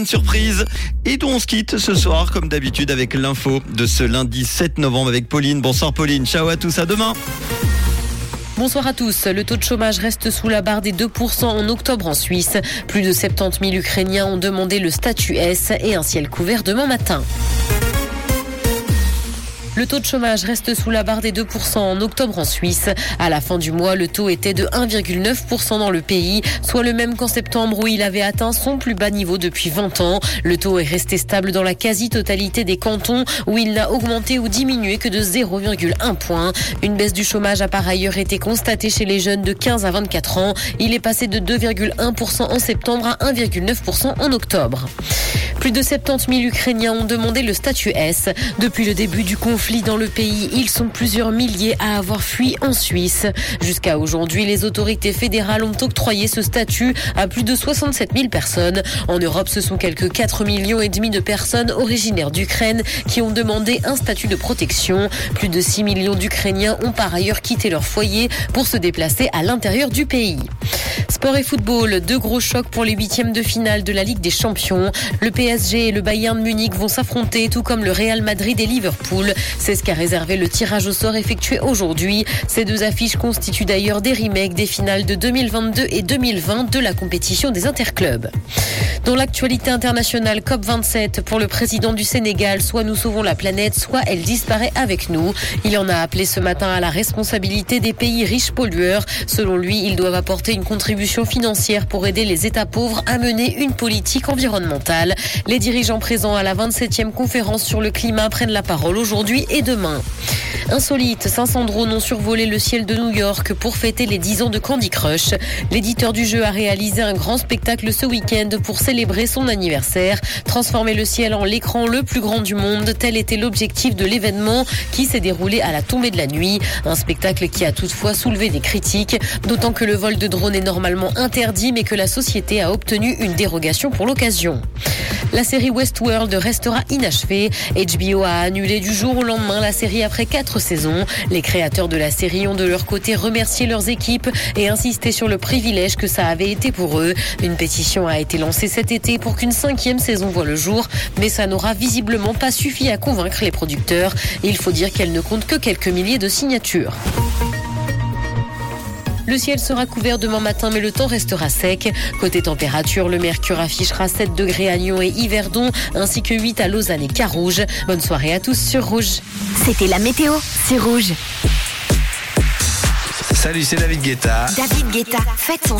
Une surprise et on se quitte ce soir comme d'habitude avec l'info de ce lundi 7 novembre avec Pauline. Bonsoir Pauline, ciao à tous, à demain. Bonsoir à tous. Le taux de chômage reste sous la barre des 2% en octobre en Suisse. Plus de 70 000 Ukrainiens ont demandé le statut S et un ciel couvert demain matin. Le taux de chômage reste sous la barre des 2% en octobre en Suisse. À la fin du mois, le taux était de 1,9% dans le pays, soit le même qu'en septembre où il avait atteint son plus bas niveau depuis 20 ans. Le taux est resté stable dans la quasi-totalité des cantons où il n'a augmenté ou diminué que de 0,1 point. Une baisse du chômage a par ailleurs été constatée chez les jeunes de 15 à 24 ans. Il est passé de 2,1% en septembre à 1,9% en octobre. Plus de 70 000 Ukrainiens ont demandé le statut S. Depuis le début du conflit dans le pays, ils sont plusieurs milliers à avoir fui en Suisse. Jusqu'à aujourd'hui, les autorités fédérales ont octroyé ce statut à plus de 67 000 personnes. En Europe, ce sont quelques 4 millions et demi de personnes originaires d'Ukraine qui ont demandé un statut de protection. Plus de 6 millions d'Ukrainiens ont par ailleurs quitté leur foyer pour se déplacer à l'intérieur du pays. Sport et football, deux gros chocs pour les huitièmes de finale de la Ligue des Champions. Le Bayern Munich vont s'affronter, tout comme le Real Madrid et Liverpool. C'est ce qu'a réservé le tirage au sort effectué aujourd'hui. Ces deux affiches constituent d'ailleurs des remakes des finales de 2022 et 2020 de la compétition des interclubs. Dans l'actualité internationale, COP27 pour le président du Sénégal, soit nous sauvons la planète, soit elle disparaît avec nous. Il en a appelé ce matin à la responsabilité des pays riches pollueurs. Selon lui, ils doivent apporter une contribution financière pour aider les États pauvres à mener une politique environnementale. Les dirigeants présents à la 27e conférence sur le climat prennent la parole aujourd'hui et demain. Insolite, 500 drones ont survolé le ciel de New York pour fêter les 10 ans de Candy Crush. L'éditeur du jeu a réalisé un grand spectacle ce week-end pour célébrer son anniversaire. Transformer le ciel en l'écran le plus grand du monde, tel était l'objectif de l'événement qui s'est déroulé à la tombée de la nuit. Un spectacle qui a toutefois soulevé des critiques, d'autant que le vol de drones est normalement interdit mais que la société a obtenu une dérogation pour l'occasion. La série Westworld restera inachevée. HBO a annulé du jour au lendemain la série après Les créateurs de la série ont de leur côté remercié leurs équipes et insisté sur le privilège que ça avait été pour eux. Une pétition a été lancée cet été pour qu'une cinquième saison voit le jour, mais ça n'aura visiblement pas suffi à convaincre les producteurs. Il faut dire qu'elle ne compte que quelques milliers de signatures. Le ciel sera couvert demain matin, mais le temps restera sec. Côté température, le mercure affichera 7 degrés à Lyon et Yverdon, ainsi que 8 à Lausanne et Carouge. Bonne soirée à tous sur Rouge. C'était la météo, c'est Rouge. Salut, c'est David Guetta. David Guetta, faites son